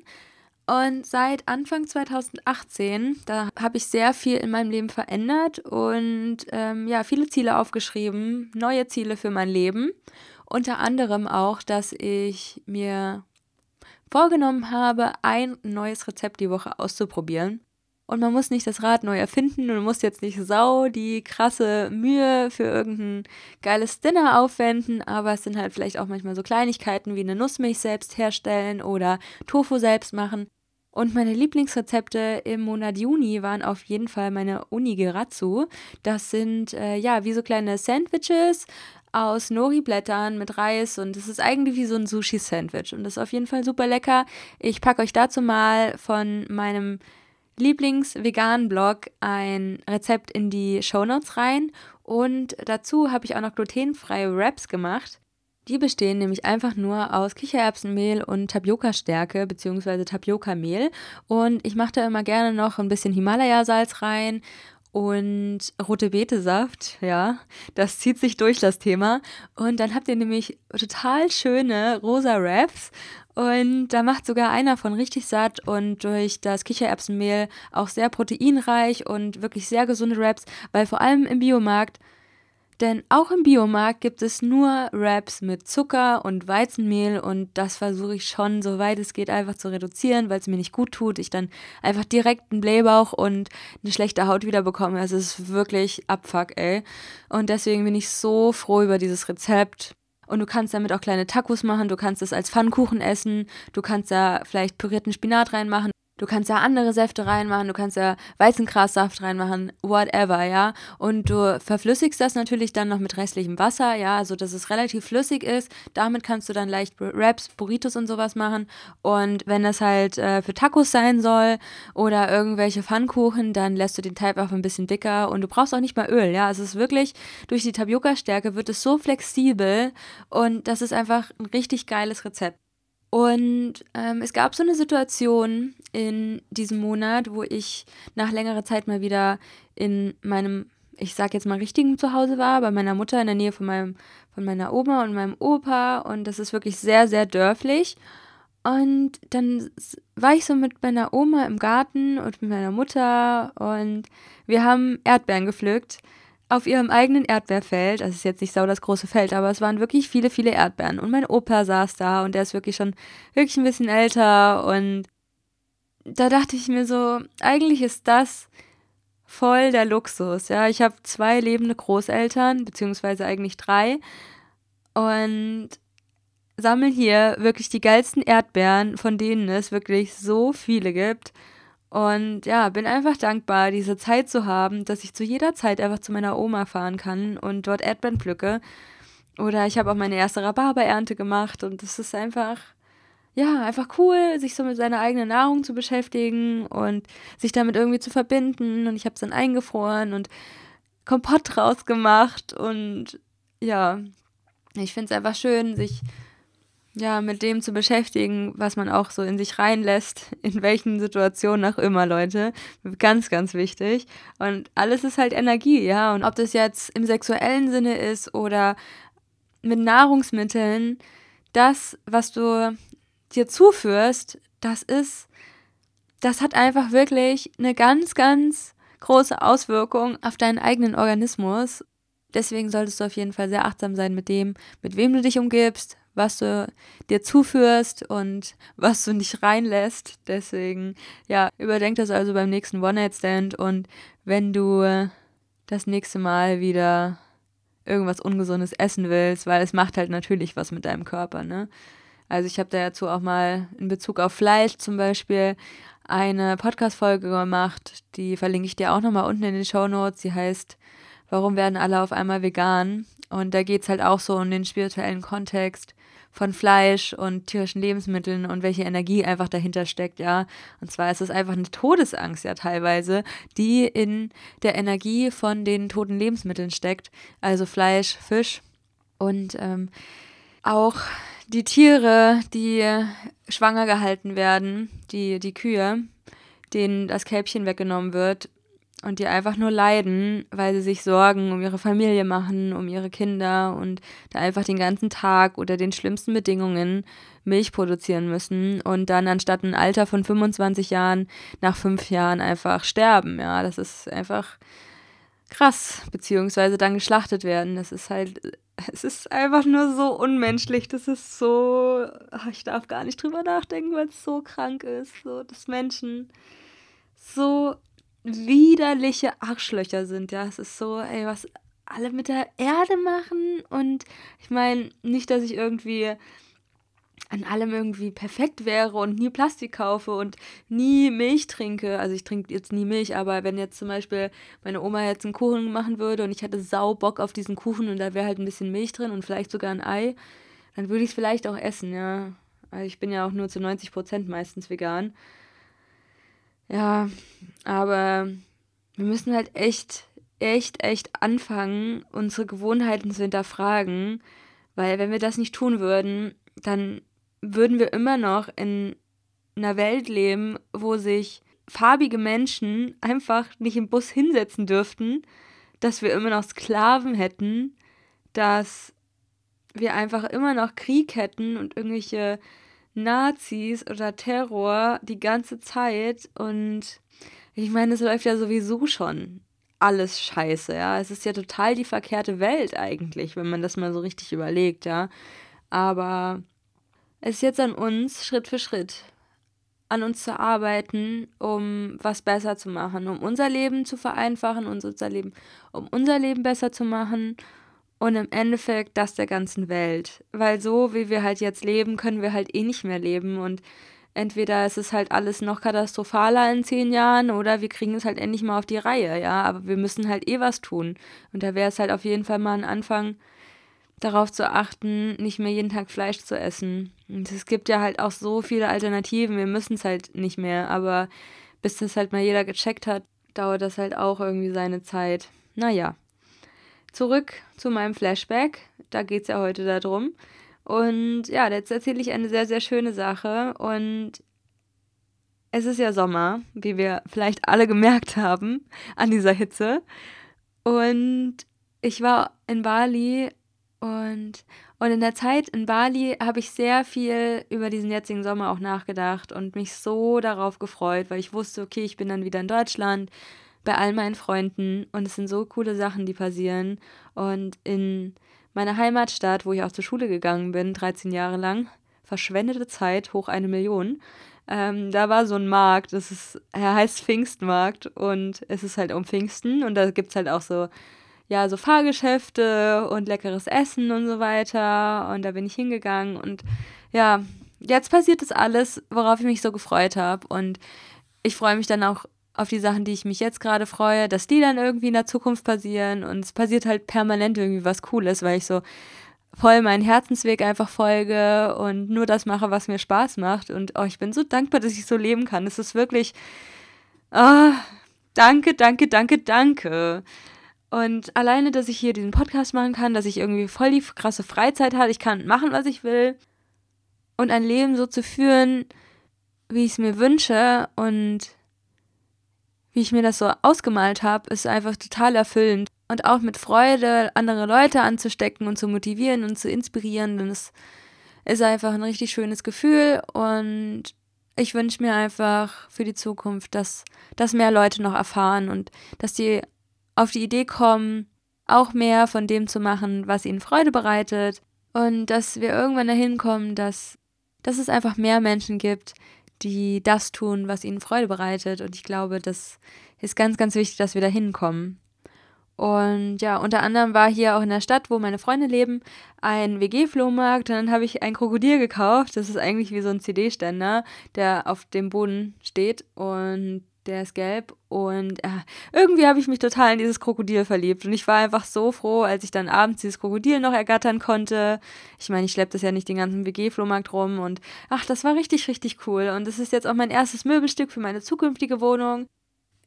Und seit Anfang 2018, da habe ich sehr viel in meinem Leben verändert und ähm, ja, viele Ziele aufgeschrieben, neue Ziele für mein Leben. Unter anderem auch, dass ich mir vorgenommen habe, ein neues Rezept die Woche auszuprobieren. Und man muss nicht das Rad neu erfinden und muss jetzt nicht sau die krasse Mühe für irgendein geiles Dinner aufwenden, aber es sind halt vielleicht auch manchmal so Kleinigkeiten wie eine Nussmilch selbst herstellen oder Tofu selbst machen. Und meine Lieblingsrezepte im Monat Juni waren auf jeden Fall meine Unigeratsu. Das sind äh, ja wie so kleine Sandwiches aus Nori-Blättern mit Reis und es ist eigentlich wie so ein Sushi-Sandwich und ist auf jeden Fall super lecker. Ich packe euch dazu mal von meinem Lieblings-Vegan-Blog ein Rezept in die Shownotes rein und dazu habe ich auch noch glutenfreie Wraps gemacht. Die bestehen nämlich einfach nur aus Kichererbsenmehl und Tapioca-Stärke bzw. Tapioca-Mehl. Und ich mache da immer gerne noch ein bisschen Himalaya-Salz rein und rote Betesaft, ja, das zieht sich durch das Thema. Und dann habt ihr nämlich total schöne rosa Wraps und da macht sogar einer von richtig satt und durch das Kichererbsenmehl auch sehr proteinreich und wirklich sehr gesunde Wraps, weil vor allem im Biomarkt denn auch im Biomarkt gibt es nur Wraps mit Zucker und Weizenmehl und das versuche ich schon, soweit es geht, einfach zu reduzieren, weil es mir nicht gut tut. Ich dann einfach direkt einen Blähbauch und eine schlechte Haut wieder bekomme. Es ist wirklich Abfuck, ey. Und deswegen bin ich so froh über dieses Rezept. Und du kannst damit auch kleine Tacos machen, du kannst es als Pfannkuchen essen, du kannst da vielleicht pürierten Spinat reinmachen Du kannst ja andere Säfte reinmachen, du kannst ja Weizengrassaft reinmachen, whatever, ja. Und du verflüssigst das natürlich dann noch mit restlichem Wasser, ja, also dass es relativ flüssig ist. Damit kannst du dann leicht Wraps, Burritos und sowas machen. Und wenn das halt äh, für Tacos sein soll oder irgendwelche Pfannkuchen, dann lässt du den Teig auch ein bisschen dicker und du brauchst auch nicht mal Öl, ja. Also es ist wirklich, durch die Tapioca-Stärke wird es so flexibel und das ist einfach ein richtig geiles Rezept. Und ähm, es gab so eine Situation in diesem Monat, wo ich nach längerer Zeit mal wieder in meinem, ich sag jetzt mal richtigen Zuhause war, bei meiner Mutter in der Nähe von, meinem, von meiner Oma und meinem Opa. Und das ist wirklich sehr, sehr dörflich. Und dann war ich so mit meiner Oma im Garten und mit meiner Mutter und wir haben Erdbeeren gepflückt auf ihrem eigenen Erdbeerfeld. Das ist jetzt nicht sau das große Feld, aber es waren wirklich viele, viele Erdbeeren. Und mein Opa saß da und der ist wirklich schon wirklich ein bisschen älter. Und da dachte ich mir so, eigentlich ist das voll der Luxus. Ja, ich habe zwei lebende Großeltern, beziehungsweise eigentlich drei. Und sammle hier wirklich die geilsten Erdbeeren, von denen es wirklich so viele gibt. Und ja, bin einfach dankbar, diese Zeit zu haben, dass ich zu jeder Zeit einfach zu meiner Oma fahren kann und dort Erdbeeren pflücke. Oder ich habe auch meine erste Rhabarberernte gemacht und es ist einfach, ja, einfach cool, sich so mit seiner eigenen Nahrung zu beschäftigen und sich damit irgendwie zu verbinden. Und ich habe es dann eingefroren und Kompott draus gemacht und ja, ich finde es einfach schön, sich ja, mit dem zu beschäftigen, was man auch so in sich reinlässt, [LAUGHS] in welchen Situationen auch immer, Leute. Ganz, ganz wichtig. Und alles ist halt Energie, ja. Und ob das jetzt im sexuellen Sinne ist oder mit Nahrungsmitteln, das, was du dir zuführst, das ist, das hat einfach wirklich eine ganz, ganz große Auswirkung auf deinen eigenen Organismus. Deswegen solltest du auf jeden Fall sehr achtsam sein mit dem, mit wem du dich umgibst, was du dir zuführst und was du nicht reinlässt. Deswegen, ja, überdenk das also beim nächsten One-Night-Stand und wenn du das nächste Mal wieder irgendwas Ungesundes essen willst, weil es macht halt natürlich was mit deinem Körper, ne? Also ich habe dazu auch mal in Bezug auf Fleisch zum Beispiel eine Podcast-Folge gemacht, die verlinke ich dir auch nochmal unten in den Show Notes. Die heißt Warum werden alle auf einmal vegan? Und da geht es halt auch so um den spirituellen Kontext von Fleisch und tierischen Lebensmitteln und welche Energie einfach dahinter steckt, ja. Und zwar ist es einfach eine Todesangst ja teilweise, die in der Energie von den toten Lebensmitteln steckt, also Fleisch, Fisch und ähm, auch die Tiere, die schwanger gehalten werden, die, die Kühe, denen das Kälbchen weggenommen wird, und die einfach nur leiden, weil sie sich Sorgen um ihre Familie machen, um ihre Kinder und da einfach den ganzen Tag unter den schlimmsten Bedingungen Milch produzieren müssen und dann anstatt ein Alter von 25 Jahren nach fünf Jahren einfach sterben. Ja, das ist einfach krass, beziehungsweise dann geschlachtet werden. Das ist halt, es ist einfach nur so unmenschlich. Das ist so, ich darf gar nicht drüber nachdenken, weil es so krank ist, so dass Menschen so widerliche Arschlöcher sind. Ja, es ist so, ey, was alle mit der Erde machen. Und ich meine, nicht, dass ich irgendwie an allem irgendwie perfekt wäre und nie Plastik kaufe und nie Milch trinke. Also ich trinke jetzt nie Milch, aber wenn jetzt zum Beispiel meine Oma jetzt einen Kuchen machen würde und ich hätte sau Bock auf diesen Kuchen und da wäre halt ein bisschen Milch drin und vielleicht sogar ein Ei, dann würde ich es vielleicht auch essen, ja. Also ich bin ja auch nur zu 90 Prozent meistens vegan. Ja, aber wir müssen halt echt, echt, echt anfangen, unsere Gewohnheiten zu hinterfragen, weil wenn wir das nicht tun würden, dann würden wir immer noch in einer Welt leben, wo sich farbige Menschen einfach nicht im Bus hinsetzen dürften, dass wir immer noch Sklaven hätten, dass wir einfach immer noch Krieg hätten und irgendwelche Nazis oder Terror die ganze Zeit und ich meine, es läuft ja sowieso schon alles scheiße, ja. Es ist ja total die verkehrte Welt eigentlich, wenn man das mal so richtig überlegt, ja. Aber es ist jetzt an uns, Schritt für Schritt, an uns zu arbeiten, um was besser zu machen, um unser Leben zu vereinfachen, unser Leben, um unser Leben besser zu machen und im Endeffekt das der ganzen Welt. Weil so, wie wir halt jetzt leben, können wir halt eh nicht mehr leben und entweder ist es halt alles noch katastrophaler in zehn Jahren oder wir kriegen es halt endlich mal auf die Reihe, ja, aber wir müssen halt eh was tun. Und da wäre es halt auf jeden Fall mal ein Anfang, darauf zu achten, nicht mehr jeden Tag Fleisch zu essen. Und es gibt ja halt auch so viele Alternativen, wir müssen es halt nicht mehr, aber bis das halt mal jeder gecheckt hat, dauert das halt auch irgendwie seine Zeit. Naja zurück zu meinem Flashback. Da geht es ja heute darum. Und ja, jetzt erzähle ich eine sehr, sehr schöne Sache. Und es ist ja Sommer, wie wir vielleicht alle gemerkt haben an dieser Hitze. Und ich war in Bali Und, und in der Zeit in Bali habe ich sehr viel über diesen jetzigen Sommer auch nachgedacht und mich so darauf gefreut, weil ich wusste, okay, ich bin dann wieder in Deutschland bei all meinen Freunden und es sind so coole Sachen, die passieren. Und in meiner Heimatstadt, wo ich auch zur Schule gegangen bin, 13 Jahre lang, verschwendete Zeit hoch eine Million. Ähm, da war so ein Markt, das ist, er heißt Pfingstmarkt und es ist halt um Pfingsten und da gibt es halt auch so, ja, so Fahrgeschäfte und leckeres Essen und so weiter. Und da bin ich hingegangen und ja, jetzt passiert das alles, worauf ich mich so gefreut habe. Und ich freue mich dann auch auf die Sachen, die ich mich jetzt gerade freue, dass die dann irgendwie in der Zukunft passieren. Und es passiert halt permanent irgendwie was Cooles, weil ich so voll meinen Herzensweg einfach folge und nur das mache, was mir Spaß macht. Und oh, ich bin so dankbar, dass ich so leben kann. Es ist wirklich, oh, danke, danke, danke, danke. Und alleine, dass ich hier diesen Podcast machen kann, dass ich irgendwie voll die krasse Freizeit habe, ich kann machen, was ich will. Und ein Leben so zu führen, wie ich es mir wünsche und wie ich mir das so ausgemalt habe, ist einfach total erfüllend und auch mit Freude andere Leute anzustecken und zu motivieren und zu inspirieren. Denn es ist einfach ein richtig schönes Gefühl und ich wünsche mir einfach für die Zukunft, dass, dass mehr Leute noch erfahren und dass die auf die Idee kommen, auch mehr von dem zu machen, was ihnen Freude bereitet und dass wir irgendwann dahin kommen, dass, dass es einfach mehr Menschen gibt, die das tun, was ihnen Freude bereitet. Und ich glaube, das ist ganz, ganz wichtig, dass wir da hinkommen. Und ja, unter anderem war hier auch in der Stadt, wo meine Freunde leben, ein WG-Flohmarkt. Und dann habe ich ein Krokodil gekauft. Das ist eigentlich wie so ein CD-Ständer, der auf dem Boden steht. Und der ist gelb. Und ja, irgendwie habe ich mich total in dieses Krokodil verliebt. Und ich war einfach so froh, als ich dann abends dieses Krokodil noch ergattern konnte. Ich meine, ich schleppe das ja nicht den ganzen WG-Flohmarkt rum. Und ach, das war richtig, richtig cool. Und das ist jetzt auch mein erstes Möbelstück für meine zukünftige Wohnung.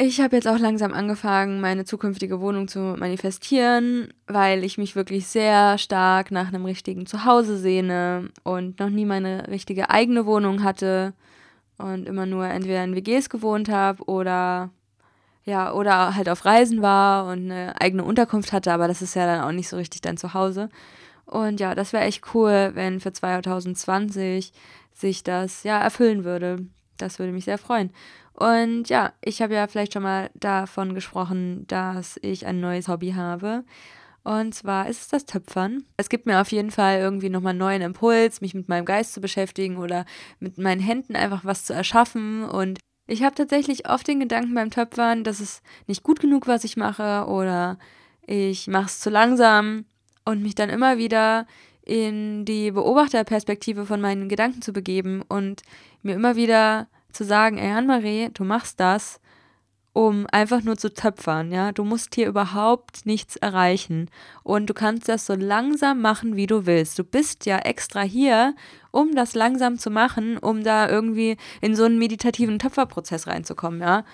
Ich habe jetzt auch langsam angefangen, meine zukünftige Wohnung zu manifestieren, weil ich mich wirklich sehr stark nach einem richtigen Zuhause sehne und noch nie meine richtige eigene Wohnung hatte und immer nur entweder in WGs gewohnt habe oder ja, oder halt auf Reisen war und eine eigene Unterkunft hatte, aber das ist ja dann auch nicht so richtig dein Zuhause. Und ja, das wäre echt cool, wenn für 2020 sich das ja erfüllen würde. Das würde mich sehr freuen. Und ja, ich habe ja vielleicht schon mal davon gesprochen, dass ich ein neues Hobby habe. Und zwar ist es das Töpfern. Es gibt mir auf jeden Fall irgendwie nochmal einen neuen Impuls, mich mit meinem Geist zu beschäftigen oder mit meinen Händen einfach was zu erschaffen. Und ich habe tatsächlich oft den Gedanken beim Töpfern, dass es nicht gut genug, was ich mache oder ich mache es zu langsam und mich dann immer wieder in die Beobachterperspektive von meinen Gedanken zu begeben und mir immer wieder zu sagen, ey Anne-Marie, du machst das, um einfach nur zu töpfern, ja. Du musst hier überhaupt nichts erreichen. Und du kannst das so langsam machen, wie du willst. Du bist ja extra hier, um das langsam zu machen, um da irgendwie in so einen meditativen Töpferprozess reinzukommen, ja.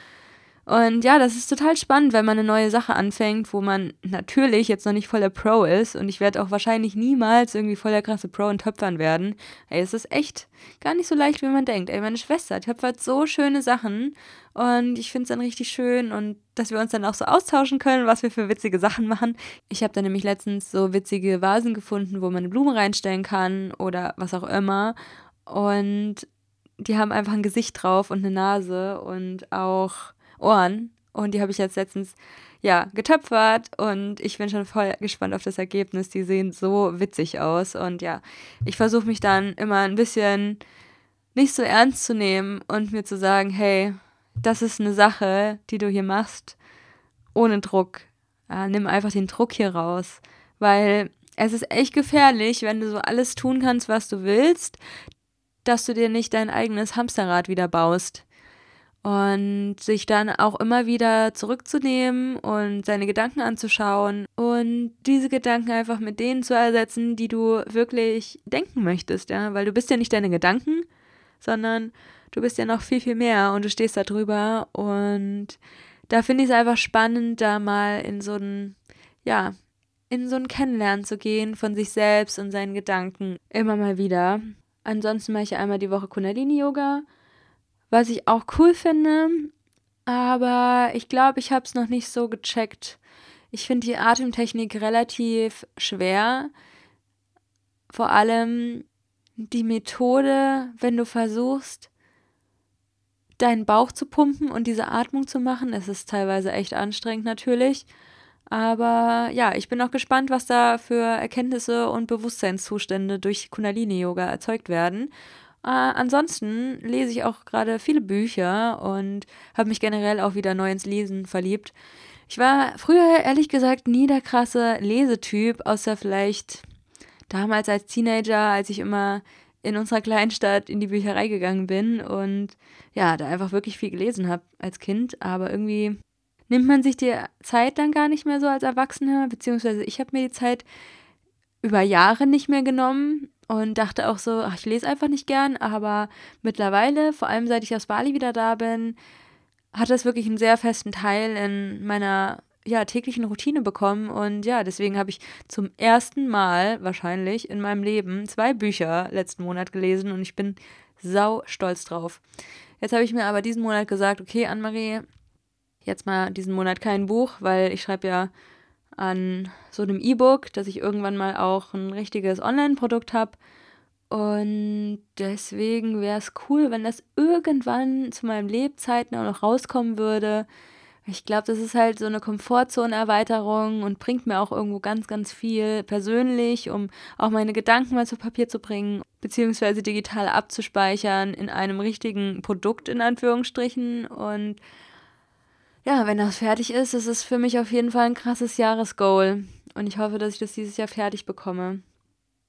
Und ja, das ist total spannend, wenn man eine neue Sache anfängt, wo man natürlich jetzt noch nicht voller Pro ist. Und ich werde auch wahrscheinlich niemals irgendwie voller krasse Pro in Töpfern werden. Ey, es ist echt gar nicht so leicht, wie man denkt. Ey, meine Schwester töpfert so schöne Sachen. Und ich finde es dann richtig schön und dass wir uns dann auch so austauschen können, was wir für witzige Sachen machen. Ich habe da nämlich letztens so witzige Vasen gefunden, wo man eine Blume reinstellen kann oder was auch immer. Und die haben einfach ein Gesicht drauf und eine Nase und auch Ohren. Und die habe ich jetzt letztens ja, getöpfert und ich bin schon voll gespannt auf das Ergebnis. Die sehen so witzig aus und ja, ich versuche mich dann immer ein bisschen nicht so ernst zu nehmen und mir zu sagen, hey, das ist eine Sache, die du hier machst, ohne Druck. Ja, nimm einfach den Druck hier raus, weil es ist echt gefährlich, wenn du so alles tun kannst, was du willst, dass du dir nicht dein eigenes Hamsterrad wieder baust und sich dann auch immer wieder zurückzunehmen und seine Gedanken anzuschauen und diese Gedanken einfach mit denen zu ersetzen, die du wirklich denken möchtest, ja, weil du bist ja nicht deine Gedanken, sondern du bist ja noch viel, viel mehr und du stehst da drüber. Und da finde ich es einfach spannend, da mal in so ein, ja, in so ein Kennenlernen zu gehen von sich selbst und seinen Gedanken immer mal wieder. Ansonsten mache ich einmal die Woche Kundalini-Yoga was ich auch cool finde, aber ich glaube, ich habe es noch nicht so gecheckt. Ich finde die Atemtechnik relativ schwer. vor allem die Methode, wenn du versuchst, deinen Bauch zu pumpen und diese Atmung zu machen. Es ist teilweise echt anstrengend natürlich. Aber ja, ich bin auch gespannt, was da für Erkenntnisse und Bewusstseinszustände durch Kundalini-Yoga erzeugt werden. Äh, ansonsten lese ich auch gerade viele Bücher und habe mich generell auch wieder neu ins Lesen verliebt. Ich war früher ehrlich gesagt nie der krasse Lesetyp, außer vielleicht damals als Teenager, als ich immer in unserer Kleinstadt in die Bücherei gegangen bin und ja, da einfach wirklich viel gelesen habe als Kind. Aber irgendwie nimmt man sich die Zeit dann gar nicht mehr so als Erwachsener, beziehungsweise ich habe mir die Zeit über Jahre nicht mehr genommen und dachte auch so, ach, ich lese einfach nicht gern, aber mittlerweile, vor allem seit ich aus Bali wieder da bin, hat das wirklich einen sehr festen Teil in meiner ja, täglichen Routine bekommen und ja, deswegen habe ich zum ersten Mal wahrscheinlich in meinem Leben zwei Bücher letzten Monat gelesen und ich bin sau stolz drauf. Jetzt habe ich mir aber diesen Monat gesagt, okay, Anne-Marie, jetzt mal diesen Monat kein Buch, weil ich schreibe ja an so einem E-Book, dass ich irgendwann mal auch ein richtiges Online-Produkt habe. Und deswegen wäre es cool, wenn das irgendwann zu meinen Lebzeiten auch noch rauskommen würde. Ich glaube, das ist halt so eine Komfortzone-Erweiterung und bringt mir auch irgendwo ganz, ganz viel persönlich, um auch meine Gedanken mal zu Papier zu bringen, beziehungsweise digital abzuspeichern in einem richtigen Produkt in Anführungsstrichen. Und ja, wenn das fertig ist, ist es für mich auf jeden Fall ein krasses Jahresgoal. Und ich hoffe, dass ich das dieses Jahr fertig bekomme.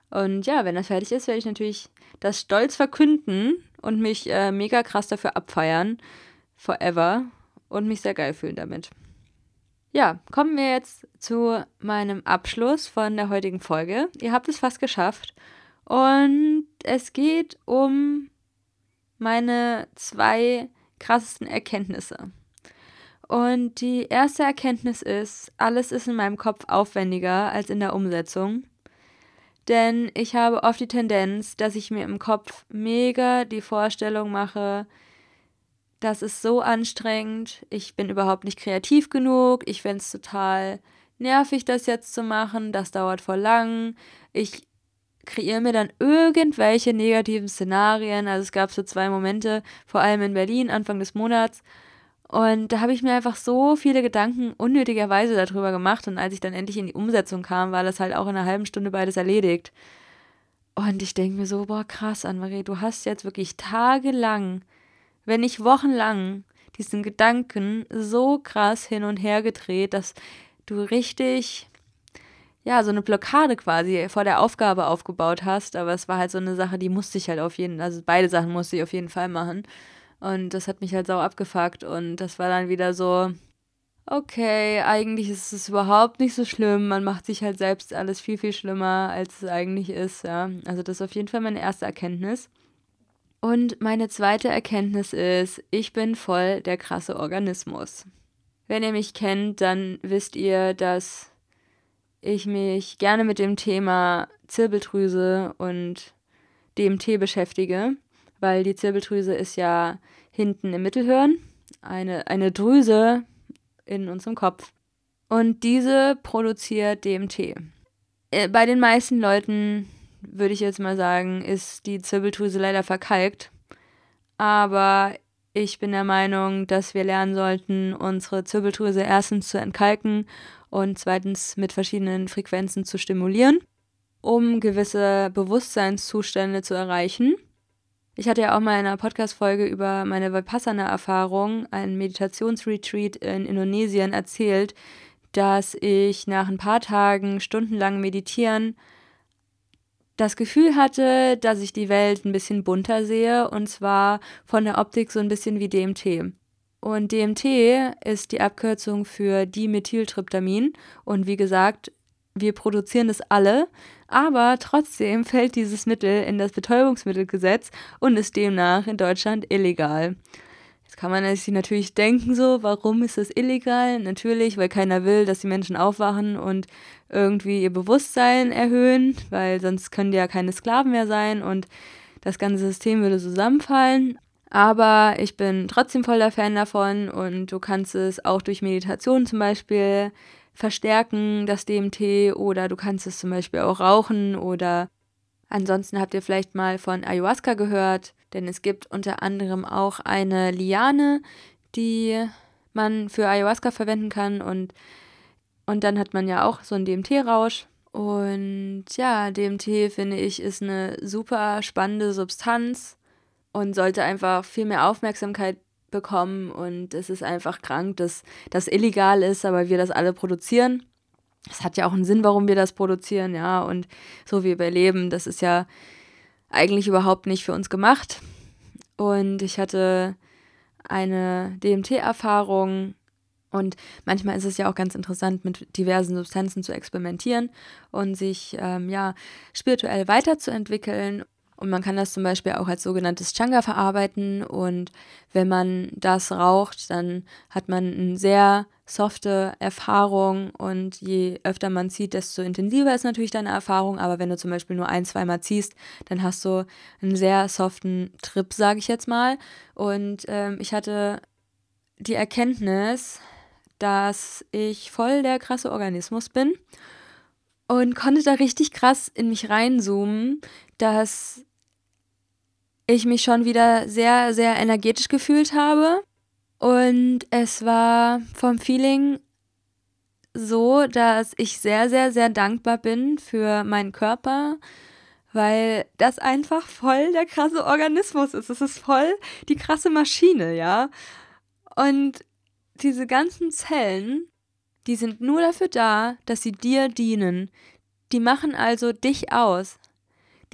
Und ja, wenn das fertig ist, werde ich natürlich das stolz verkünden und mich äh, mega krass dafür abfeiern. Forever. Und mich sehr geil fühlen damit. Ja, kommen wir jetzt zu meinem Abschluss von der heutigen Folge. Ihr habt es fast geschafft. Und es geht um meine zwei krassesten Erkenntnisse. Und die erste Erkenntnis ist, alles ist in meinem Kopf aufwendiger als in der Umsetzung. Denn ich habe oft die Tendenz, dass ich mir im Kopf mega die Vorstellung mache, das ist so anstrengend, ich bin überhaupt nicht kreativ genug, ich fände es total nervig, das jetzt zu machen, das dauert voll lang. Ich kreiere mir dann irgendwelche negativen Szenarien. Also es gab so zwei Momente, vor allem in Berlin, Anfang des Monats, und da habe ich mir einfach so viele Gedanken unnötigerweise darüber gemacht. Und als ich dann endlich in die Umsetzung kam, war das halt auch in einer halben Stunde beides erledigt. Und ich denke mir so, boah, krass, Anne-Marie, du hast jetzt wirklich tagelang, wenn nicht wochenlang, diesen Gedanken so krass hin und her gedreht, dass du richtig, ja, so eine Blockade quasi vor der Aufgabe aufgebaut hast. Aber es war halt so eine Sache, die musste ich halt auf jeden, also beide Sachen musste ich auf jeden Fall machen. Und das hat mich halt sau abgefuckt. Und das war dann wieder so, okay, eigentlich ist es überhaupt nicht so schlimm. Man macht sich halt selbst alles viel, viel schlimmer, als es eigentlich ist. Ja. Also das ist auf jeden Fall meine erste Erkenntnis. Und meine zweite Erkenntnis ist, ich bin voll der krasse Organismus. Wenn ihr mich kennt, dann wisst ihr, dass ich mich gerne mit dem Thema Zirbeldrüse und DMT beschäftige weil die Zirbeldrüse ist ja hinten im Mittelhirn, eine, eine Drüse in unserem Kopf. Und diese produziert DMT. Äh, bei den meisten Leuten, würde ich jetzt mal sagen, ist die Zirbeldrüse leider verkalkt. Aber ich bin der Meinung, dass wir lernen sollten, unsere Zirbeldrüse erstens zu entkalken und zweitens mit verschiedenen Frequenzen zu stimulieren, um gewisse Bewusstseinszustände zu erreichen. Ich hatte ja auch mal in einer Podcast-Folge über meine Vipassana-Erfahrung, ein Meditationsretreat in Indonesien, erzählt, dass ich nach ein paar Tagen stundenlang meditieren das Gefühl hatte, dass ich die Welt ein bisschen bunter sehe und zwar von der Optik so ein bisschen wie DMT. Und DMT ist die Abkürzung für Dimethyltryptamin und wie gesagt, wir produzieren das alle, aber trotzdem fällt dieses Mittel in das Betäubungsmittelgesetz und ist demnach in Deutschland illegal. Jetzt kann man sich natürlich denken, so, warum ist das illegal? Natürlich, weil keiner will, dass die Menschen aufwachen und irgendwie ihr Bewusstsein erhöhen, weil sonst können die ja keine Sklaven mehr sein und das ganze System würde zusammenfallen. Aber ich bin trotzdem voller Fan davon und du kannst es auch durch Meditation zum Beispiel verstärken, das DMT, oder du kannst es zum Beispiel auch rauchen oder Ansonsten habt ihr vielleicht mal von Ayahuasca gehört, denn es gibt unter anderem auch eine Liane, die man für Ayahuasca verwenden kann und, und dann hat man ja auch so einen DMT-Rausch. Und ja, DMT finde ich ist eine super spannende Substanz und sollte einfach viel mehr Aufmerksamkeit bekommen und es ist einfach krank, dass das illegal ist, aber wir das alle produzieren. Es hat ja auch einen Sinn, warum wir das produzieren, ja, und so wie wir leben, das ist ja eigentlich überhaupt nicht für uns gemacht. Und ich hatte eine DMT-Erfahrung und manchmal ist es ja auch ganz interessant, mit diversen Substanzen zu experimentieren und sich ähm, ja spirituell weiterzuentwickeln und man kann das zum Beispiel auch als sogenanntes Changa verarbeiten. Und wenn man das raucht, dann hat man eine sehr softe Erfahrung. Und je öfter man zieht, desto intensiver ist natürlich deine Erfahrung. Aber wenn du zum Beispiel nur ein, zweimal ziehst, dann hast du einen sehr soften Trip, sage ich jetzt mal. Und ähm, ich hatte die Erkenntnis, dass ich voll der krasse Organismus bin und konnte da richtig krass in mich reinzoomen, dass ich mich schon wieder sehr, sehr energetisch gefühlt habe. Und es war vom Feeling so, dass ich sehr, sehr, sehr dankbar bin für meinen Körper, weil das einfach voll der krasse Organismus ist. Es ist voll die krasse Maschine, ja. Und diese ganzen Zellen, die sind nur dafür da, dass sie dir dienen. Die machen also dich aus.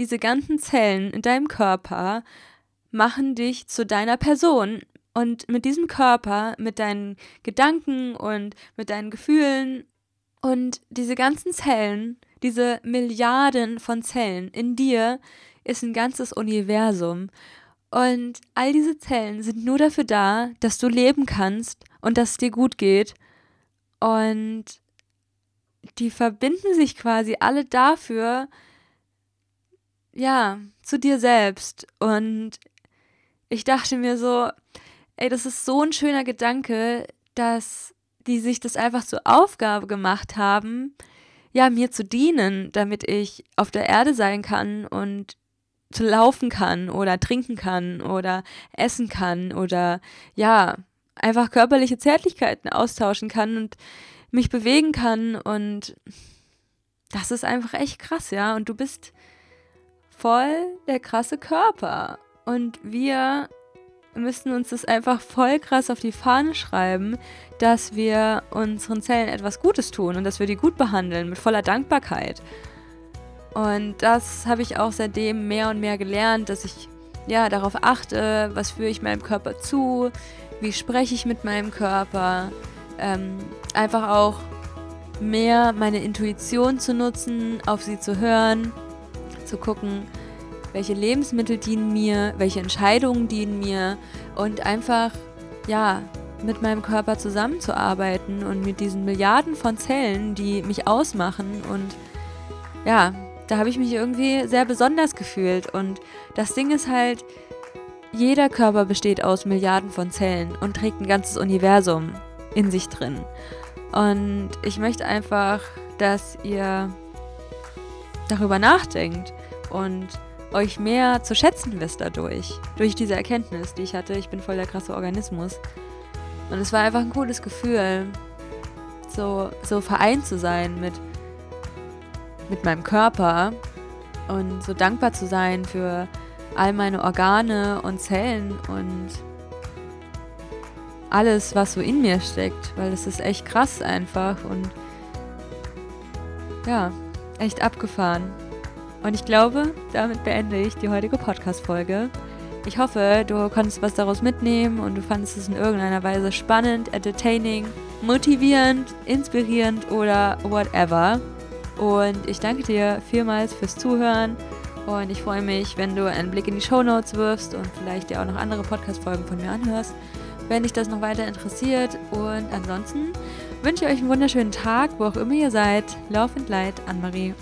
Diese ganzen Zellen in deinem Körper machen dich zu deiner Person. Und mit diesem Körper, mit deinen Gedanken und mit deinen Gefühlen und diese ganzen Zellen, diese Milliarden von Zellen in dir ist ein ganzes Universum. Und all diese Zellen sind nur dafür da, dass du leben kannst und dass es dir gut geht. Und die verbinden sich quasi alle dafür, ja, zu dir selbst. Und ich dachte mir so, ey, das ist so ein schöner Gedanke, dass die sich das einfach zur Aufgabe gemacht haben, ja, mir zu dienen, damit ich auf der Erde sein kann und zu laufen kann oder trinken kann oder essen kann oder ja, einfach körperliche Zärtlichkeiten austauschen kann und mich bewegen kann und das ist einfach echt krass, ja. Und du bist voll der krasse Körper. Und wir müssen uns das einfach voll krass auf die Fahne schreiben, dass wir unseren Zellen etwas Gutes tun und dass wir die gut behandeln, mit voller Dankbarkeit. Und das habe ich auch seitdem mehr und mehr gelernt, dass ich ja darauf achte, was führe ich meinem Körper zu, wie spreche ich mit meinem Körper, ähm, einfach auch mehr meine Intuition zu nutzen, auf sie zu hören, zu gucken, welche Lebensmittel dienen mir, welche Entscheidungen dienen mir und einfach, ja, mit meinem Körper zusammenzuarbeiten und mit diesen Milliarden von Zellen, die mich ausmachen und ja, da habe ich mich irgendwie sehr besonders gefühlt und das Ding ist halt, jeder Körper besteht aus Milliarden von Zellen und trägt ein ganzes Universum in sich drin. Und ich möchte einfach, dass ihr darüber nachdenkt und euch mehr zu schätzen wisst dadurch. Durch diese Erkenntnis, die ich hatte, ich bin voll der krasse Organismus. Und es war einfach ein cooles Gefühl, so, so vereint zu sein mit, mit meinem Körper und so dankbar zu sein für all meine Organe und Zellen und alles, was so in mir steckt, weil es ist echt krass einfach und ja, echt abgefahren. Und ich glaube, damit beende ich die heutige Podcast-Folge. Ich hoffe, du konntest was daraus mitnehmen und du fandest es in irgendeiner Weise spannend, entertaining, motivierend, inspirierend oder whatever. Und ich danke dir vielmals fürs Zuhören und ich freue mich, wenn du einen Blick in die Show Notes wirfst und vielleicht dir auch noch andere Podcast-Folgen von mir anhörst, wenn dich das noch weiter interessiert. Und ansonsten wünsche ich euch einen wunderschönen Tag, wo auch immer ihr seid. Lauf and Light, Anne-Marie.